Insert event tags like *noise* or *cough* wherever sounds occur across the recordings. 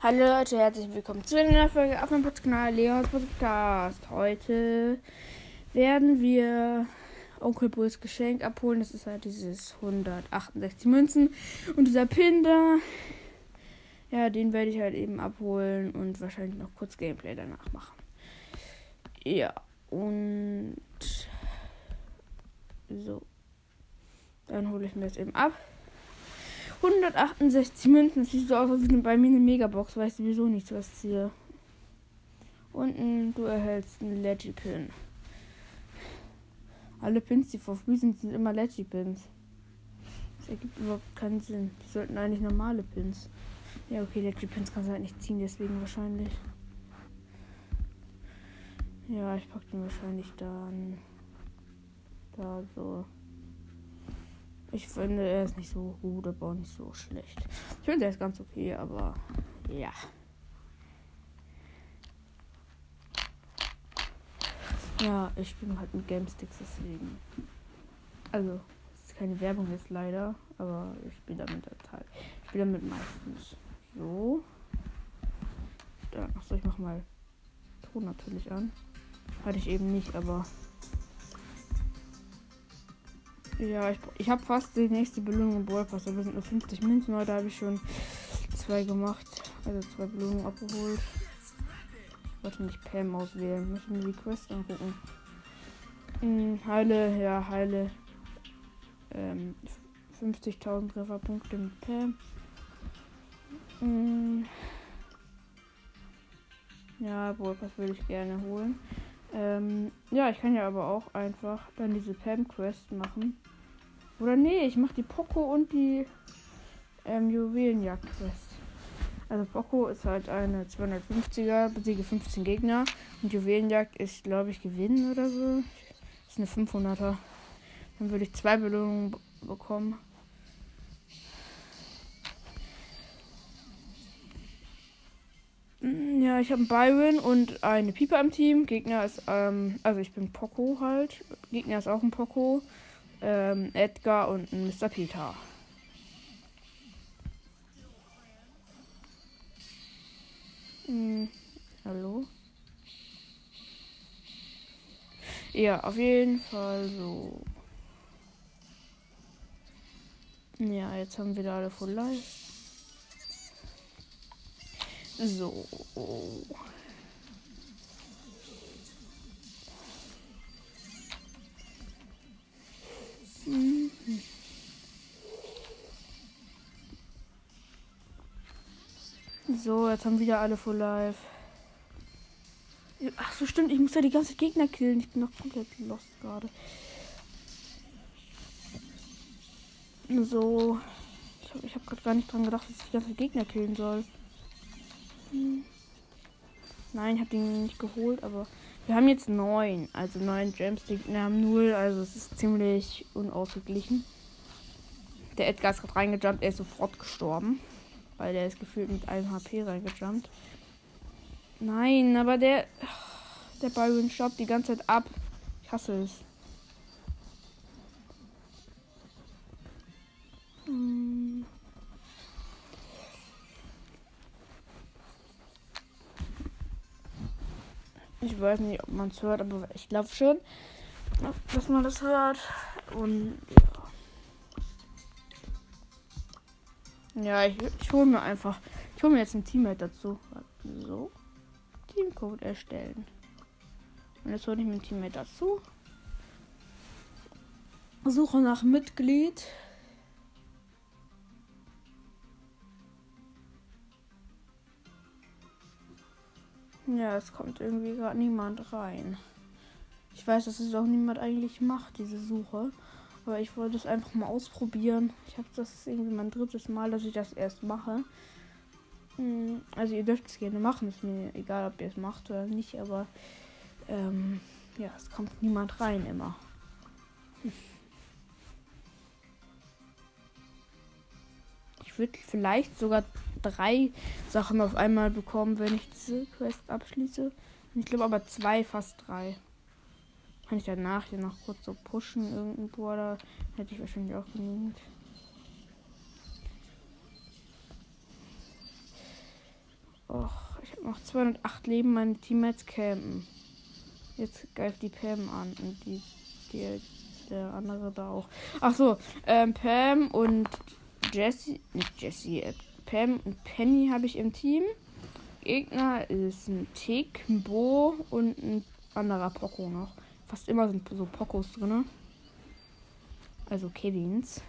Hallo Leute, herzlich willkommen zu einer neuen Folge auf meinem Podcast, Leons Podcast. Heute werden wir Onkel Bulls Geschenk abholen. Das ist halt dieses 168 Münzen. Und dieser Pin da, ja, den werde ich halt eben abholen und wahrscheinlich noch kurz Gameplay danach machen. Ja, und so. Dann hole ich mir das eben ab. 168 Münzen. Das sieht so aus, als wie bei mir eine Megabox. Weiß sowieso nichts, was ziehe. Und du erhältst einen Leggy-Pin. Alle Pins, die free sind, sind immer Leggy-Pins. Das ergibt überhaupt keinen Sinn. Die sollten eigentlich normale Pins. Ja, okay, Leggy-Pins kannst du halt nicht ziehen, deswegen wahrscheinlich. Ja, ich pack den wahrscheinlich dann da so. Ich finde, er ist nicht so gut, aber auch nicht so schlecht. Ich finde, er ist ganz okay, aber ja. Ja, ich bin halt mit Gamesticks, deswegen. Also, es ist keine Werbung jetzt leider, aber ich spiele damit total. Ich spiele damit meistens so. Dann, achso, ich mach mal Ton natürlich an. Hatte ich eben nicht, aber ja, ich, ich habe fast die nächste Belohnung im Brawl. Aber sind nur 50 Münzen. Heute habe ich schon zwei gemacht. Also zwei Belohnungen abgeholt. Ich wollte nicht Pam auswählen. Möchte mir die Quest angucken. Hm, heile, ja, heile. Ähm, 50.000 Trefferpunkte mit Pam. Hm. Ja, Brawl würde ich gerne holen. Ähm, ja, ich kann ja aber auch einfach dann diese Pam-Quest machen. Oder nee, ich mache die Poco und die ähm, Juwelenjagd-Quest. Also Poco ist halt eine 250er, besiege 15 Gegner. Und Juwelenjagd ist, glaube ich, gewinnen oder so. Ist eine 500er. Dann würde ich zwei Belohnungen bekommen. Mm, ja, ich habe einen Byron und eine Pieper im Team. Gegner ist, ähm, also ich bin Poco halt. Gegner ist auch ein Poco. Ähm, Edgar und ein Mr. Peter. Hm, hallo? Ja, auf jeden Fall so. Ja, jetzt haben wir da alle voll live. So. So, jetzt haben wieder alle Full Life. Ach so, stimmt. Ich muss ja die ganze Gegner killen. Ich bin noch komplett lost gerade. So. Ich habe hab gerade gar nicht dran gedacht, dass ich die ganze Gegner killen soll. Hm. Nein, ich habe den nicht geholt, aber wir haben jetzt neun. Also neun Gems, die haben null. Also es ist ziemlich unausgeglichen. Der Edgar ist gerade reingejumpt, er ist sofort gestorben. Weil der ist gefühlt mit einem HP reingejumpt. Nein, aber der. Der Byron stoppt die ganze Zeit ab. Ich hasse es. Hm. Ich weiß nicht, ob man es hört, aber ich glaube schon, dass man das hört. Und ja. Ich, ich hole mir einfach. Ich hole mir jetzt ein Teammate dazu. So. Teamcode erstellen. Und jetzt hole ich mir ein Teammate dazu. Suche nach Mitglied. Ja, es kommt irgendwie gerade niemand rein. Ich weiß, dass es auch niemand eigentlich macht, diese Suche. Aber ich wollte es einfach mal ausprobieren. Ich habe das irgendwie mein drittes Mal, dass ich das erst mache. Hm, also ihr dürft es gerne machen. Ist mir egal, ob ihr es macht oder nicht. Aber ähm, ja, es kommt niemand rein immer. Ich würde vielleicht sogar drei Sachen auf einmal bekommen, wenn ich diese Quest abschließe. Ich glaube aber zwei, fast drei. Kann ich danach hier noch kurz so pushen irgendwo oder hätte ich wahrscheinlich auch genügend. Och, ich habe noch 208 Leben. Meine Teammates campen. Jetzt greift die Pam an und die, die der andere da auch. Ach so, ähm, Pam und Jesse, nicht Jesse, äh, Pam und Penny habe ich im Team. Gegner ist ein Tick, ein Bo und ein anderer Poco noch. Fast immer sind so Pocos drin. Also Kevins.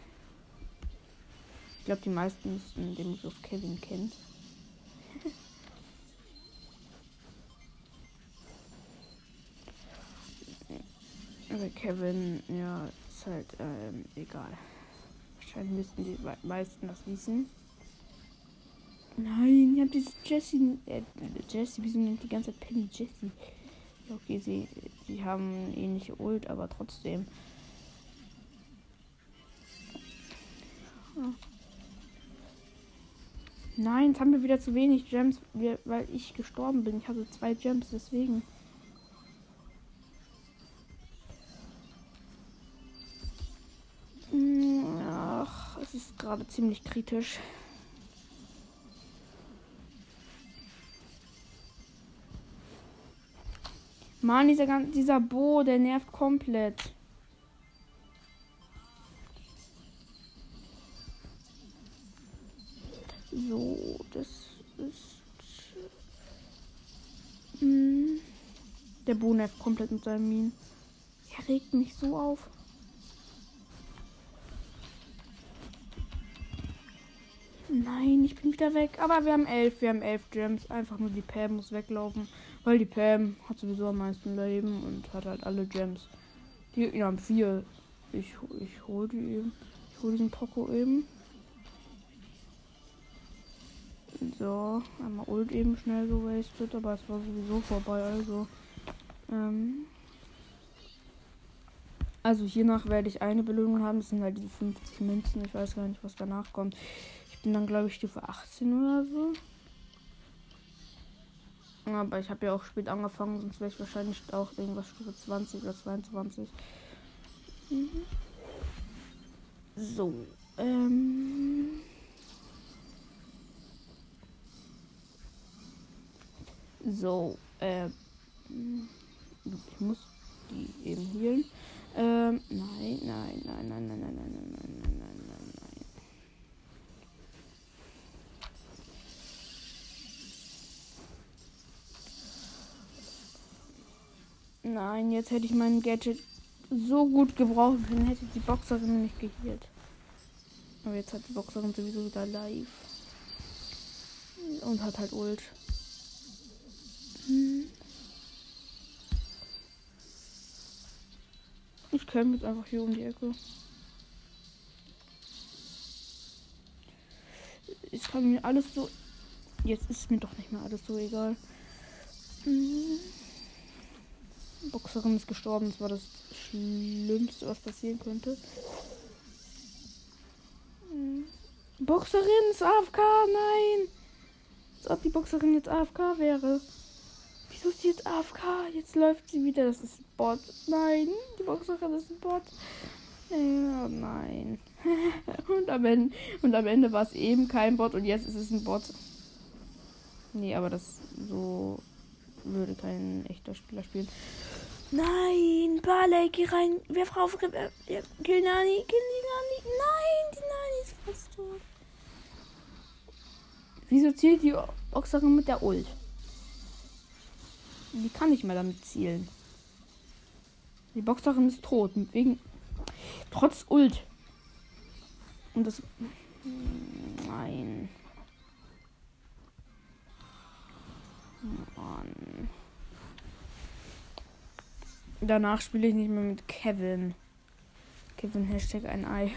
Ich glaube, die meisten müssten den Begriff Kevin kennen. *laughs* Aber Kevin, ja, ist halt ähm, egal. Wahrscheinlich müssten die meisten das wissen. Nein, ich hab dieses Jessie. Äh, Jessie, wieso nennt die ganze Zeit Penny Jessie? Okay, sie, sie haben ähnliche Ult, aber trotzdem. Nein, jetzt haben wir wieder zu wenig Gems, weil ich gestorben bin. Ich hatte zwei Gems, deswegen. Ach, es ist gerade ziemlich kritisch. Mann, dieser, dieser Bo, der nervt komplett. So, das ist. Mh, hm, der Bo nervt komplett mit seinem Minen. Er regt mich so auf. Nein, ich bin wieder weg. Aber wir haben elf. Wir haben elf Gems. Einfach nur die Pam muss weglaufen. Weil die Pam hat sowieso am meisten Leben und hat halt alle Gems. Die Gegner haben vier. Ich, ich hole die eben. Ich hole diesen Poco eben. So, einmal Ult eben schnell gewastet, aber es war sowieso vorbei, also. Ähm, also hiernach werde ich eine Belohnung haben. Das sind halt die 50 Münzen. Ich weiß gar nicht, was danach kommt. Ich bin dann, glaube ich, Stufe 18 oder so. Aber ich habe ja auch spät angefangen, sonst wäre ich wahrscheinlich auch irgendwas Stufe 20 oder 22. Mhm. So. Ähm. So. Äh. Ich muss die eben healen. Ähm. Nein, nein, nein, nein, nein, nein, nein, nein, nein, nein, jetzt hätte ich mein Gadget so gut gebraucht, dann hätte die Boxerin nicht geheilt. Aber jetzt hat die Boxerin sowieso wieder live. Und hat halt Ult. Hm. Ich kämpfe jetzt einfach hier um die Ecke. Es kann mir alles so. Jetzt ist mir doch nicht mehr alles so egal. Hm. Boxerin ist gestorben. Das war das Schlimmste, was passieren könnte. Hm. Boxerin ist AFK. Nein. Als ob die Boxerin jetzt AFK wäre. Wieso ist sie jetzt AFK? Jetzt läuft sie wieder. Das ist ein Bot. Nein. Die Boxerin ist ein Bot. Ja, nein. *laughs* und, am Ende, und am Ende war es eben kein Bot und jetzt ist es ein Bot. Nee, aber das so würde kein echter Spieler spielen. Nein, Barley, geh rein. Wer Frau auf. Äh, kill Nani, kill die Nani. Nein, die Nani ist fast tot. Wieso zielt die Boxerin mit der Ult? Die kann nicht mehr damit zielen. Die Boxerin ist tot. Wegen. Trotz Ult. Und das. Nein. Danach spiele ich nicht mehr mit Kevin. Kevin Hashtag ein Ei.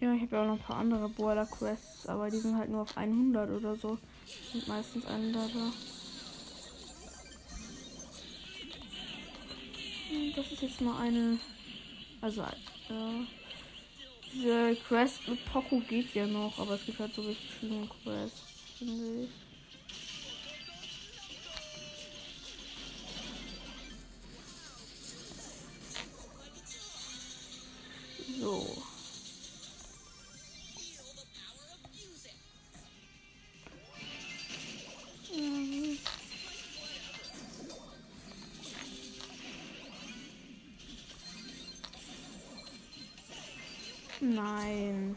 Ja, ich habe ja auch noch ein paar andere Border Quests, aber die sind halt nur auf 100 oder so. Sind meistens 100 da. Hm, das ist jetzt mal eine. Also, ja. Diese Quest mit Poco geht ja noch, aber es gibt halt so richtig viele Quests, finde ich. So. Nein.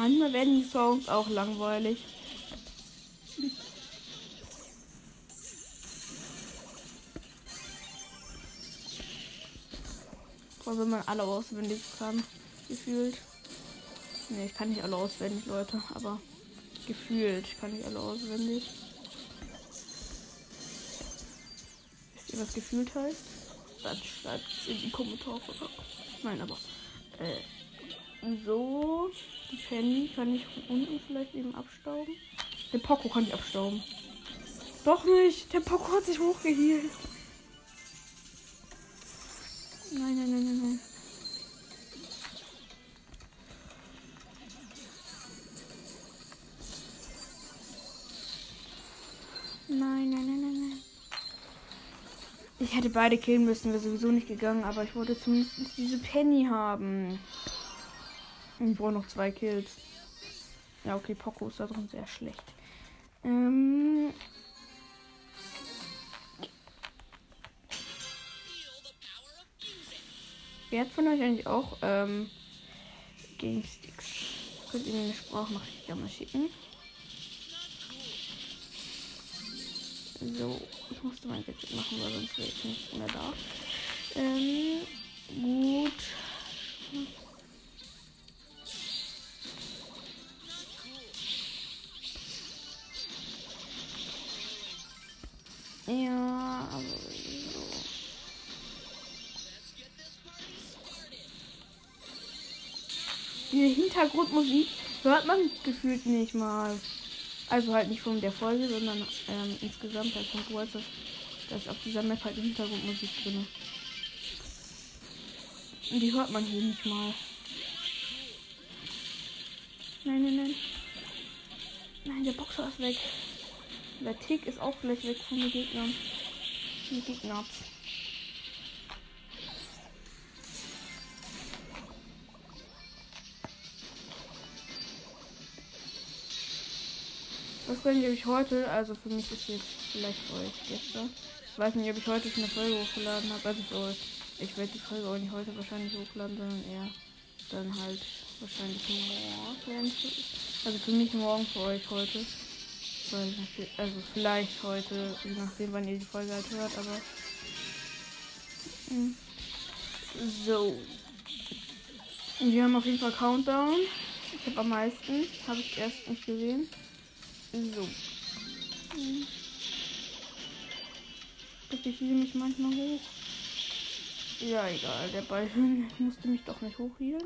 Manchmal werden die Songs auch langweilig. Vor wenn man alle auswendig kann, gefühlt. Ne, ich kann nicht alle auswendig, Leute, aber gefühlt kann ich alle auswendig. Wisst ihr, was gefühlt heißt? Dann schreibt es in die Kommentare. Nein, aber. Äh, so. Die Penny kann ich von unten vielleicht eben abstauben. Der Poco kann ich abstauben. Doch nicht. Der Poco hat sich hochgehielt. Nein, nein, nein, nein, nein. Nein, nein, nein, nein, nein. Ich hätte beide killen müssen, wäre sowieso nicht gegangen, aber ich wollte zumindest diese Penny haben. Ich brauche noch zwei Kills. Ja, okay, Poco ist da drin sehr schlecht. Ähm. Wer hat von euch eigentlich auch ähm, Gamesticks? Könnt ihr mir eine Sprachnachricht gerne mal schicken? So, ich musste mein Gadget machen, weil sonst wäre ich nicht mehr da. Ähm, gut. Ja, aber so. Diese Hintergrundmusik hört man gefühlt nicht mal. Also halt nicht von der Folge, sondern ähm, insgesamt halt von World of da ist auf dieser Map halt Hintergrundmusik drin. Und die hört man hier nicht mal. Nein, nein, nein. Nein, der Boxer ist weg. Der Tick ist auch gleich weg von den Gegnern. Die Gegner. Weiß nicht, ob ich heute, also für mich ist jetzt vielleicht für euch gestern. Ich weiß nicht, ob ich heute schon eine Folge hochgeladen habe. Also für euch. Ich werde die Folge auch nicht heute wahrscheinlich hochladen, sondern eher dann halt wahrscheinlich morgen. Also für mich morgen, für euch heute. Also vielleicht heute, je nachdem, wann ihr die Folge halt hört, aber. Hm. So. Wir haben auf jeden Fall Countdown. Ich habe am meisten. Habe ich erst nicht gesehen. So. Hm. Bitte ich mich manchmal hoch. Ja, egal. Der Ball *laughs* musste mich doch nicht hochhielen.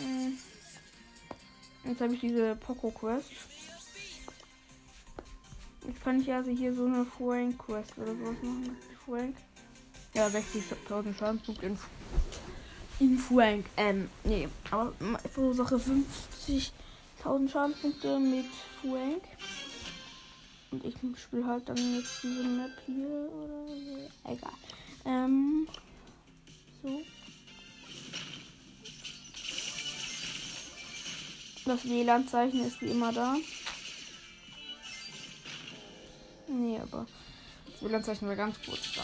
Hm. Jetzt habe ich diese Poco Quest. Jetzt kann ich also hier so eine Frank Quest oder sowas machen. Frank. Ja, 60.000 Schadenspunkte in, in Frank. Ähm, nee, aber verursache 50.000 Schadenspunkte mit Frank. Und ich spiele halt dann jetzt diese Map hier oder so. Egal. Ähm, so. Das WLAN-Zeichen ist wie immer da. Nee, aber das WLAN-Zeichen war ganz kurz da.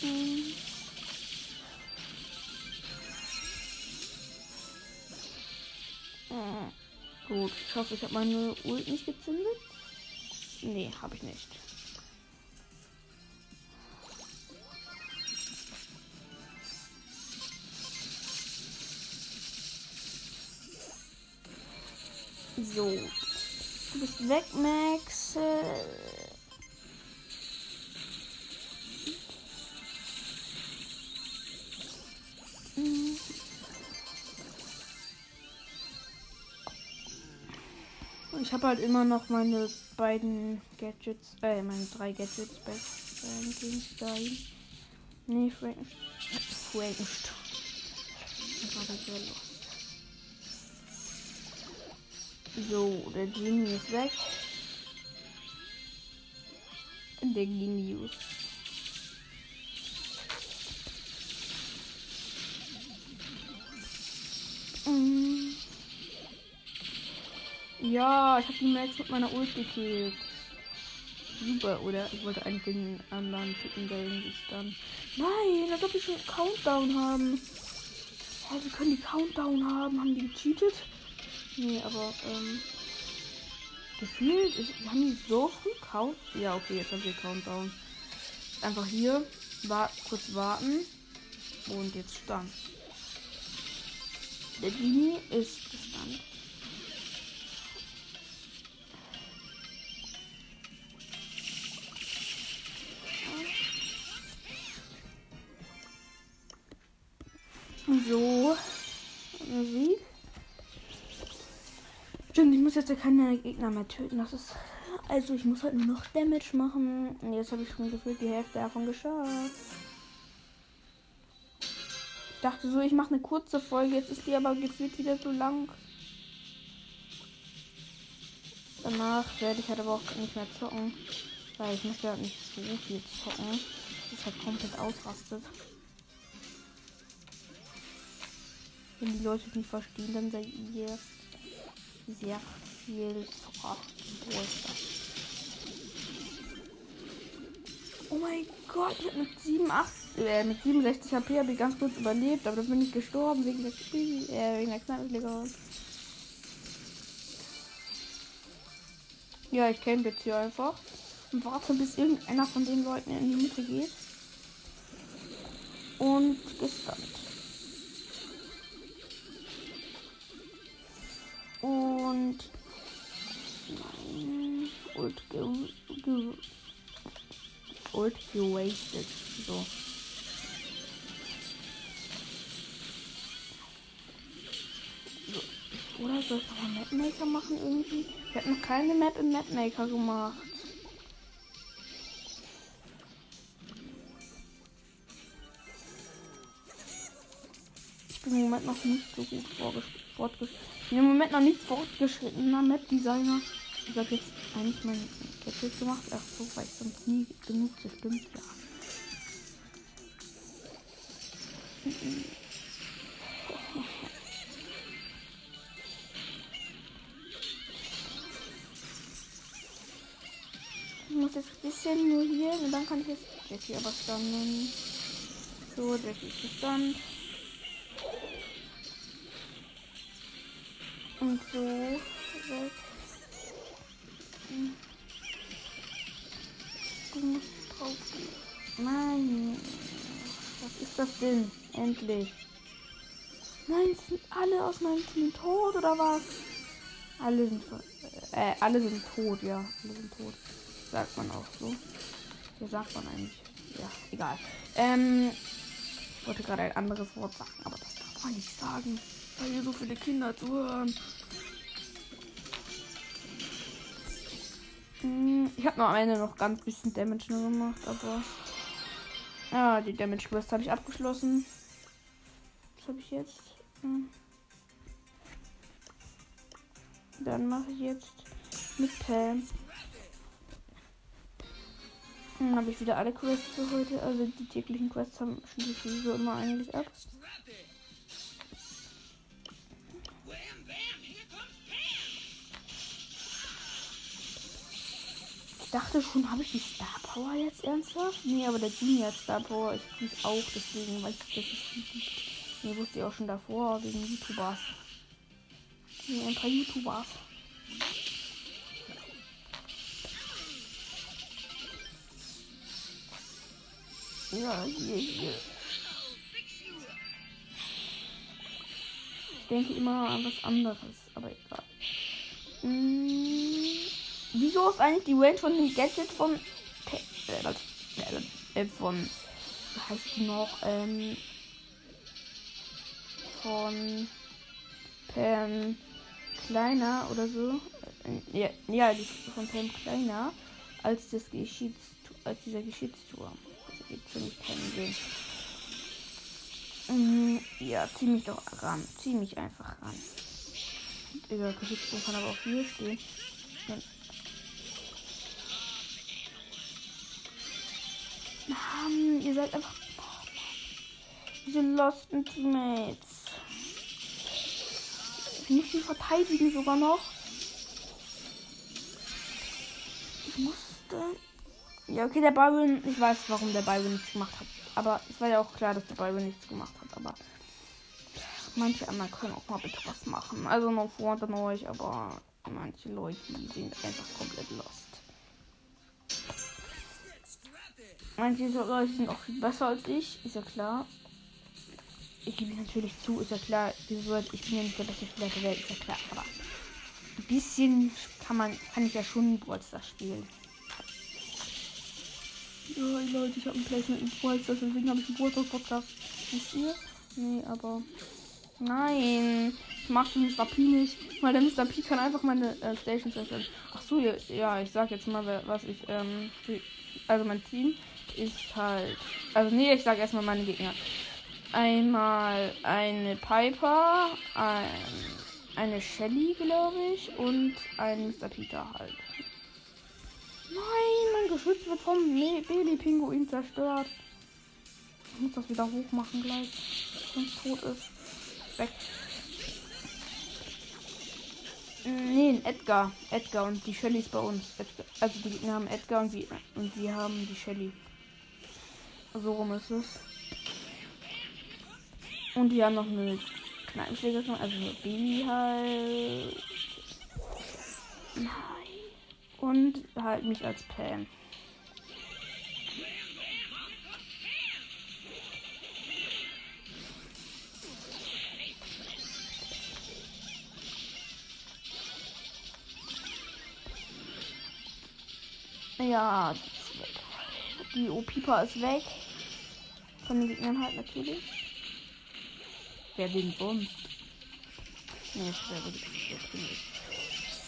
Hm. Gut, ich hoffe, ich habe meine Ult nicht gezündet. Nee, habe ich nicht. So. Du bist weg, Max. Ich habe halt immer noch meine beiden Gadgets, äh, meine drei Gadgets bei Frankenstein. Nee, Frankenstein. Frankenstein. Das war sehr los. So, der Genie ist weg. Der Genius. Mhm. Ja, ich habe die Max mit meiner Ult gekillt. Super, oder? Ich wollte eigentlich den anderen Typen, die irgendwie dann. Nein, als ob ich schon Countdown haben. Ja, sie können die Countdown haben. Haben die gecheatet? Nee, aber, ähm. Gefühlt, ist, haben die so früh Count. Ja, okay, jetzt haben wir Countdown. Einfach hier war, kurz warten. Und jetzt stand. Der Genie ist gestand. So. Musik. Stimmt, ich muss jetzt ja keine Gegner mehr töten. Das ist. Also ich muss halt nur noch Damage machen. Und jetzt habe ich schon gefühlt die Hälfte davon geschafft. Ich dachte so, ich mache eine kurze Folge. Jetzt ist die aber gefühlt wieder so lang. Danach werde ich halt aber auch nicht mehr zocken. Weil ich möchte halt nicht so viel zocken. Das ist halt komplett ausrastet. Wenn die Leute es nicht verstehen, dann seid ihr sehr viel Zucker. Wo ist das? Oh mein Gott, ich habe mit 7, 8, äh, mit 67 HP habe ich ganz kurz überlebt, aber dann bin ich gestorben wegen der, äh, wegen der Knalllegerin. Ja, ich kenne jetzt hier einfach. Und warte, bis irgendeiner von den Leuten in die Mitte geht. Und gestunt. Und. Nein. Ult ge, ge, Ult gewastet. So. Oder soll ich nochmal Mapmaker machen irgendwie? Ich habe noch keine Map in Mapmaker gemacht. Bin im Moment noch nicht so gut fortgeschritten bin im Moment noch nicht fortgeschrittener Map-Designer. Ich habe jetzt eigentlich mein Gadget gemacht. Ach so, weil ich sonst nie genug stimmt, ja. Ich muss jetzt ein bisschen nur hier und dann kann ich jetzt Jackie aber standen. So, Jackie ist gestanden. Und so. Du musst drauf. Nein. Was ist das denn? Endlich. Nein, sind alle aus meinem Team tot oder was? Alle sind äh, alle sind tot, ja. Alle sind tot. Sagt man auch so. Hier sagt man eigentlich. Ja, egal. Ähm, ich wollte gerade ein anderes Wort sagen, aber das darf man nicht sagen weil hier so viele Kinder zuhören. Hm, ich habe am Ende noch ganz bisschen Damage nur gemacht, aber. Ja, die Damage Quest habe ich abgeschlossen. Was habe ich jetzt? Hm. Dann mache ich jetzt mit Pam. Dann habe ich wieder alle Quests für heute. Also die täglichen Quests haben schließe sowieso immer eigentlich ab. Ich dachte schon, habe ich die Star Power jetzt ernsthaft? Nee, aber der Genie hat Star Power. Ich kriege auch, deswegen weiß ich, dass es die gibt. Nee, wusste ich auch schon davor, wegen YouTubers. Nee, ein paar YouTubers. Ja, hier, hier. Ich denke immer an was anderes, aber egal. Mmh. Wieso ist eigentlich die Range von dem Gadget von. Äh, äh, von. Wie heißt die noch? Ähm. Von. Pam Kleiner oder so. Äh, ja, ja, die von Pam Kleiner. Als das Geschichts. Als dieser Geschichtsturm. Also gibt für mich keinen Sinn. Mhm, ja, zieh mich doch ran. Zieh mich einfach ran. Dieser Geschichtsturm kann aber auch hier stehen. Ihr seid einfach. Diese losten Teammates. Ich muss die verteidigen sogar noch. Ich musste. Ja, okay, der Byron. Ich weiß, warum der Byron nichts gemacht hat. Aber es war ja auch klar, dass der Byron nichts gemacht hat. Aber manche anderen können auch mal bitte was machen. Also noch vor an euch, aber manche Leute sind einfach komplett lost. Manche Leute sind auch viel besser als ich, ist ja klar. Ich gebe natürlich zu, ist ja klar. Ich bin ja nicht der beste Spieler der Welt, ist ja klar. Aber ein bisschen kann man, kann ich ja schon Brawl spielen. Ja, Leute, ich habe ein Placement in Brawl deswegen habe ich einen Brawl Podcast. Wisst ihr? Nee, aber Nein, ich mach den Mr. P nicht, weil der Mr. P kann einfach meine äh, Station zerstören. Ach so, ja, ich sag jetzt mal, was ich, ähm, also mein Team ist halt, also nee, ich sag erstmal meine Gegner. Einmal eine Piper, ein, eine Shelly, glaube ich, und ein Mr. Peter halt. Nein, mein Geschütz wird vom Baby-Pinguin zerstört. Ich muss das wieder hoch machen gleich, es tot ist weg. Nee, Edgar. Edgar und die Shelly ist bei uns. Edgar. Also die Gegner haben Edgar und, wir, und wir haben die Shelly. So rum ist es. Und die haben noch eine Kneipenschlägerin, also eine Baby halt. Nein. Und halt mich als Pam. Ja, die O-Pipa ist weg. Von den Gegnern halt natürlich. Wer den sonst? Ne, ich werde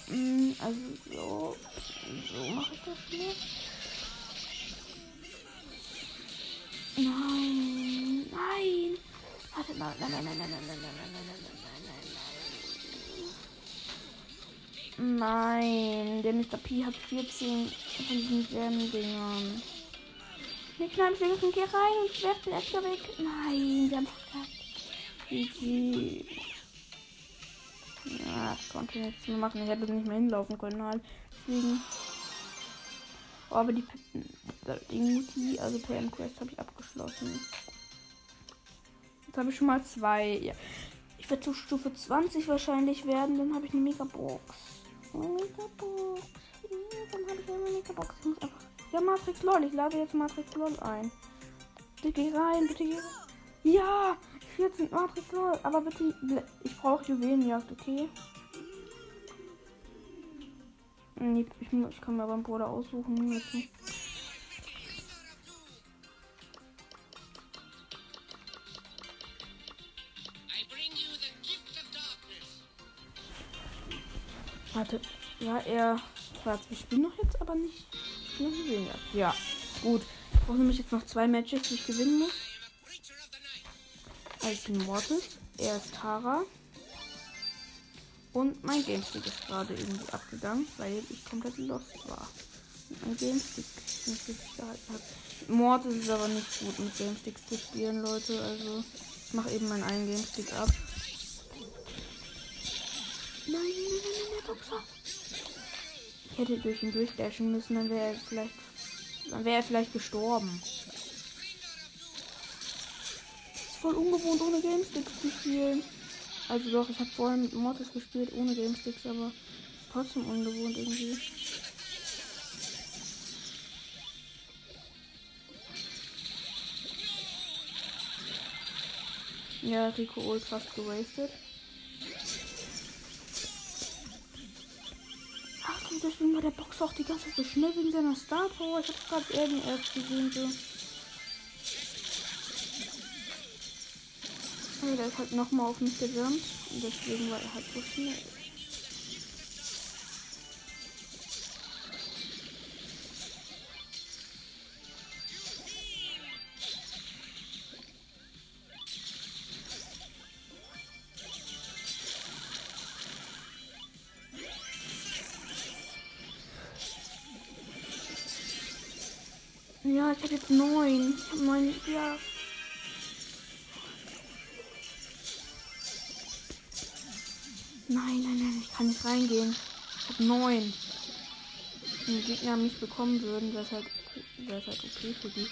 die mm, Also so. So mache ich das hier. Nein. Nein. Warte, nein, nein, nein, nein, nein, nein, nein, nein, nein, nein, nein, nein, nein. Nein, der Mr. P hat 14 von diesen Gem-Dingern. Der Kneipenschläger geh rein und werft den Edgar weg. Nein, wir haben verkackt. GG. Ja, ich konnte nichts mehr machen. Ich hätte nicht mehr hinlaufen können halt. Deswegen. Oh, aber die, die also PM Quest habe ich abgeschlossen. Jetzt habe ich schon mal zwei. Ja. Ich werde zu Stufe 20 wahrscheinlich werden. Dann habe ich eine Mega Box. Megabox. Ja, dann habe ich eine Megabox. Ich muss einfach. Ja, Matrix LOL. Ich lade jetzt Matrix LOL ein. Bitte geh rein, bitte geh rein. Ja! 14 Matrix LOL. Aber bitte. Ich brauche Juwelenjagd, okay? Nee, ich, ich kann mir beim Bruder aussuchen. Jetzt nicht. Warte, war er. Warte, ich bin noch jetzt aber nicht. Noch nicht weniger. Ja, gut. Ich brauche nämlich jetzt noch zwei Matches, die ich gewinnen muss. Also ich bin Mortis. Er ist Tara. Und mein Gamestick ist gerade irgendwie abgegangen, weil ich komplett lost war. mein Gamestick nicht richtig gehalten hat. Mortis ist aber nicht gut mit Gamesticks zu spielen, Leute. Also ich mache eben meinen einen Gamestick ab. Nein, nein, nein, nein, der Boxer. Ich hätte durch ihn durchdashen müssen, dann wäre er vielleicht. Dann wäre er vielleicht gestorben. Das ist voll ungewohnt, ohne Gamesticks zu spielen. Also doch, ich habe vorher mit Mortis gespielt, ohne Gamesticks, aber trotzdem ungewohnt irgendwie. Ja, Rico Ult fast gewastet. Deswegen war der Box auch die ganze Zeit so schnell wegen seiner Star Power. Ich hab's gerade eben erst gesehen so. Aber der ist halt nochmal auf mich gejumpt. Und deswegen war er halt so schnell. Neun. Ich habe neun. Ja. Nein, nein, nein, ich kann nicht reingehen. Ich habe neun. die Gegner mich bekommen würden, wäre es halt, wär's halt okay für die.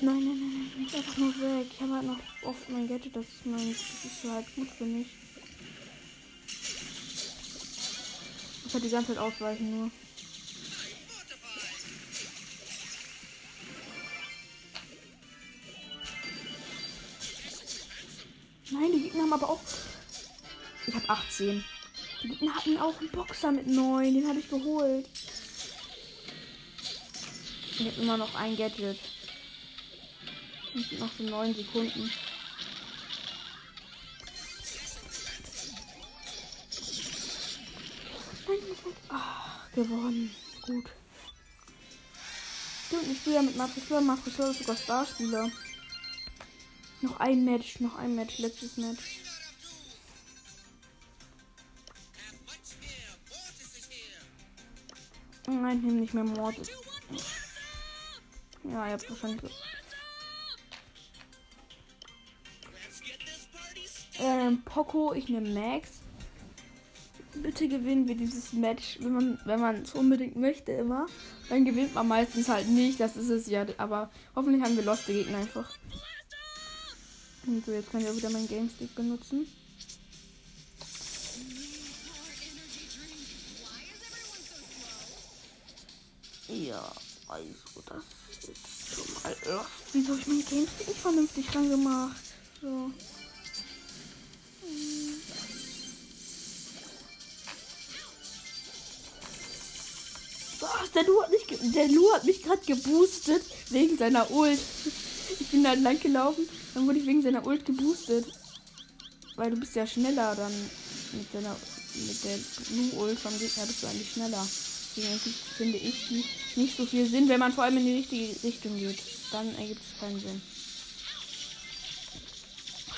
Nein, nein, nein, nein, ich muss einfach nur weg. Ich habe halt noch oft mein Gadget, das ist mein, das ist halt gut für mich. Ich halt die ganze Zeit ausweichen nur. Nein, die Gegner haben aber auch. Ich habe 18. Die Gegner hatten auch einen Boxer mit 9. Den habe ich geholt. Ich habe immer noch ein Gadget. Es sind noch so 9 Sekunden. Nein, ich muss Ach, gewonnen. Gut. Stimmt, ich spiele ja mit Matrix Matrix ist sogar Starspieler. Noch ein Match, noch ein Match, letztes Match. Nein, nimm nicht mehr Mord. Ja, ihr habt wahrscheinlich. Ähm, Poco, ich nehme Max. Bitte gewinnen wir dieses Match, wenn man wenn es unbedingt möchte immer. Dann gewinnt man meistens halt nicht, das ist es ja. Aber hoffentlich haben wir Lost Gegner einfach. Und so, jetzt kann ich auch wieder meinen Game Stick benutzen. Ja, also das ist schon mal Lost. Wieso habe ich meinen Game Stick nicht vernünftig rangemacht? So. Was? Der Lu hat mich, der Lu hat mich gerade geboostet wegen seiner Ult. Ich bin da lang gelaufen dann wurde ich wegen seiner Ult geboostet. Weil du bist ja schneller dann mit deiner mit der Blue Ult vom Gegner bist du eigentlich schneller. Deswegen finde ich die nicht so viel Sinn, wenn man vor allem in die richtige Richtung geht. Dann ergibt es keinen Sinn.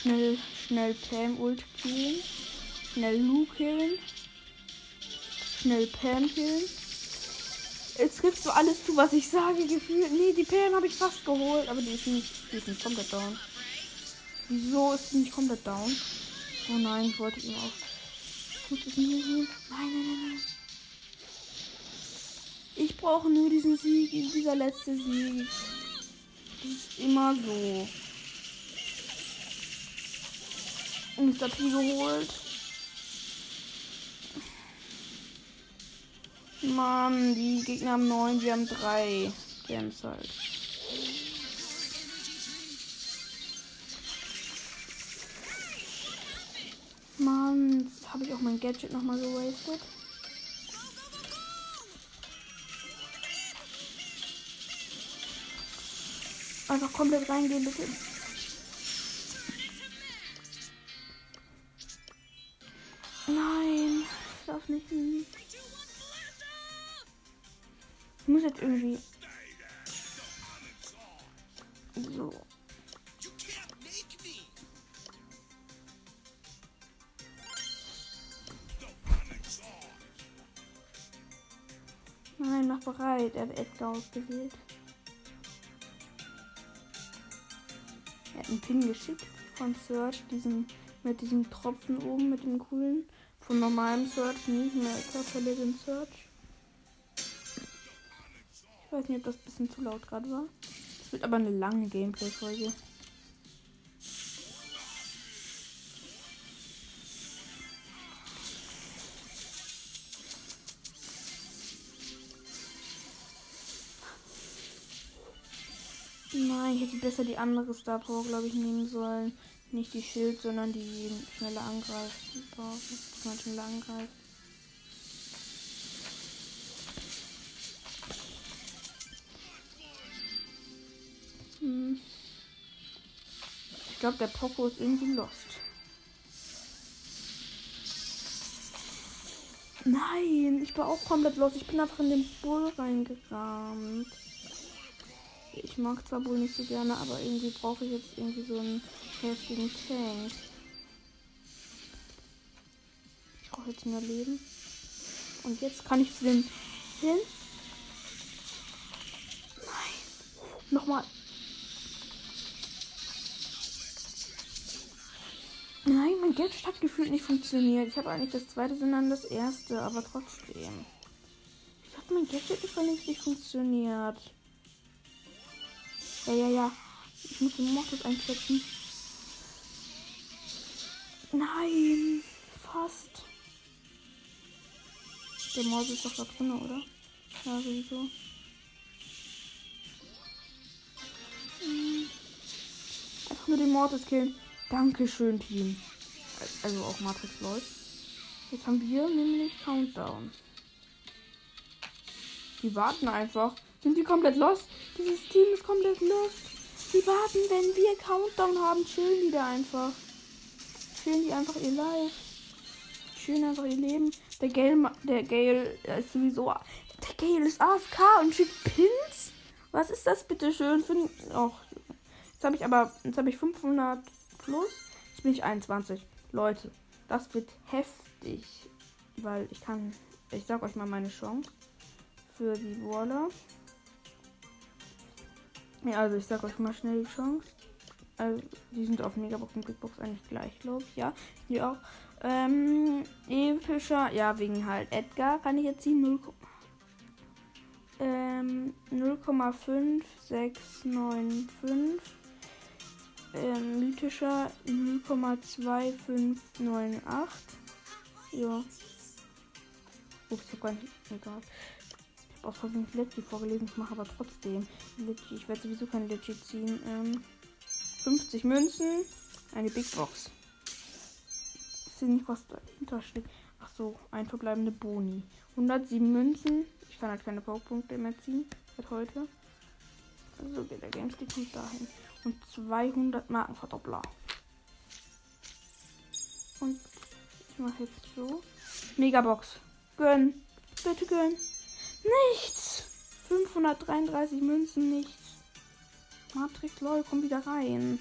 Schnell, schnell Pam Ult killen. Schnell Lu killen. Schnell Pam killen. Es trifft so alles zu, was ich sage, gefühlt. Nee, die Pam habe ich fast geholt, aber die ist nicht, die ist nicht komplett down. Wieso ist sie nicht komplett down? Oh nein, ich wollte ihn auch. Ich Nein, nein, nein, nein. Ich brauche nur diesen Sieg, dieser letzte Sieg. Das ist immer so. Mr. P geholt. Mann, die Gegner haben neun, wir haben drei. Gems halt. Mann, habe ich auch mein Gadget nochmal gewastet. Einfach komplett reingehen, bitte. Nein, ich darf nicht. Ich muss jetzt irgendwie. So. Nein, mach bereit. Er hat Edgar ausgewählt. Er hat einen Pin geschickt von Search, diesen, mit diesem Tropfen oben, mit dem coolen. Von normalem Search, nicht mehr Körperleben Search. Ich weiß nicht, ob das ein bisschen zu laut gerade war. Es wird aber eine lange Gameplay-Folge. Nein, ich hätte besser die andere Star Power, glaube ich, nehmen sollen. Nicht die Schild, sondern die schnelle Angreifen. Dass man schneller angreift. Ich glaube, der Poco ist irgendwie lost. Nein, ich war auch komplett los. Ich bin einfach in den Bull reingerammt. Ich mag zwar wohl nicht so gerne, aber irgendwie brauche ich jetzt irgendwie so einen heftigen Tank. Ich brauche jetzt mehr Leben. Und jetzt kann ich zu den hin. Nein. Nochmal. Nein, mein Gadget hat gefühlt nicht funktioniert. Ich habe eigentlich das zweite, sondern das erste, aber trotzdem. hat mein Gadget nicht funktioniert. Ja, ja, ja. Ich muss den Mortis einsetzen. Nein, fast. Der Mortis ist doch da drin, oder? Ja, sowieso. Hm. Einfach nur den Mortis killen. Dankeschön, Team. Also auch Matrix läuft. Jetzt haben wir nämlich Countdown. Die warten einfach. Sind die komplett lost? Dieses Team ist komplett lost. Die warten, wenn wir Countdown haben, chillen die da einfach. Chillen die einfach ihr Life. Chillen einfach ihr Leben. Der Gale, der Gale ist sowieso. Der Gale ist AFK und schickt Pins? Was ist das bitte schön für ein. Och. Jetzt habe ich aber. Jetzt habe ich 500 plus. Jetzt bin ich 21. Leute, das wird heftig. Weil ich kann. Ich sag euch mal meine Chance. Für die Waller. Ja, also ich sag euch mal schnell die Chance. Also, die sind auf Megabox und Big Box eigentlich gleich, glaube ich. Ja, die auch. Ähm, epischer, ja, wegen halt Edgar kann ich jetzt ziehen. 0, ähm, 0,5695. Ähm, mythischer 0,2598. Ja. Ups, ich hab gar nicht. Egal. Ich habe auch versucht Leggy vorgelesen, ich mache aber trotzdem. Leggy, ich werde sowieso kein Leggy ziehen. Ähm, 50 Münzen, eine Big Box. Ich sehe nicht, was dahinter steht. Ach so, ein verbleibende Boni. 107 Münzen. Ich kann halt keine Powerpunkte mehr ziehen. Seit heute. Also der Gamestick kommt dahin. Und 200 Markenverdoppler. Und ich mache jetzt so. Megabox. Gönn. Bitte gönn. Nichts. 533 Münzen, nichts. Matrix LOL, komm wieder rein.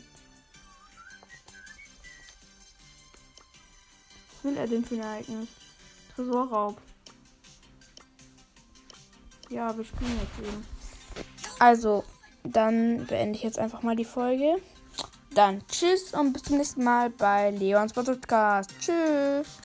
Was will er denn für ein Ereignis? Tresorraub. Ja, wir spielen jetzt eben. Also, dann beende ich jetzt einfach mal die Folge. Dann tschüss und bis zum nächsten Mal bei Leons Podcast. Tschüss.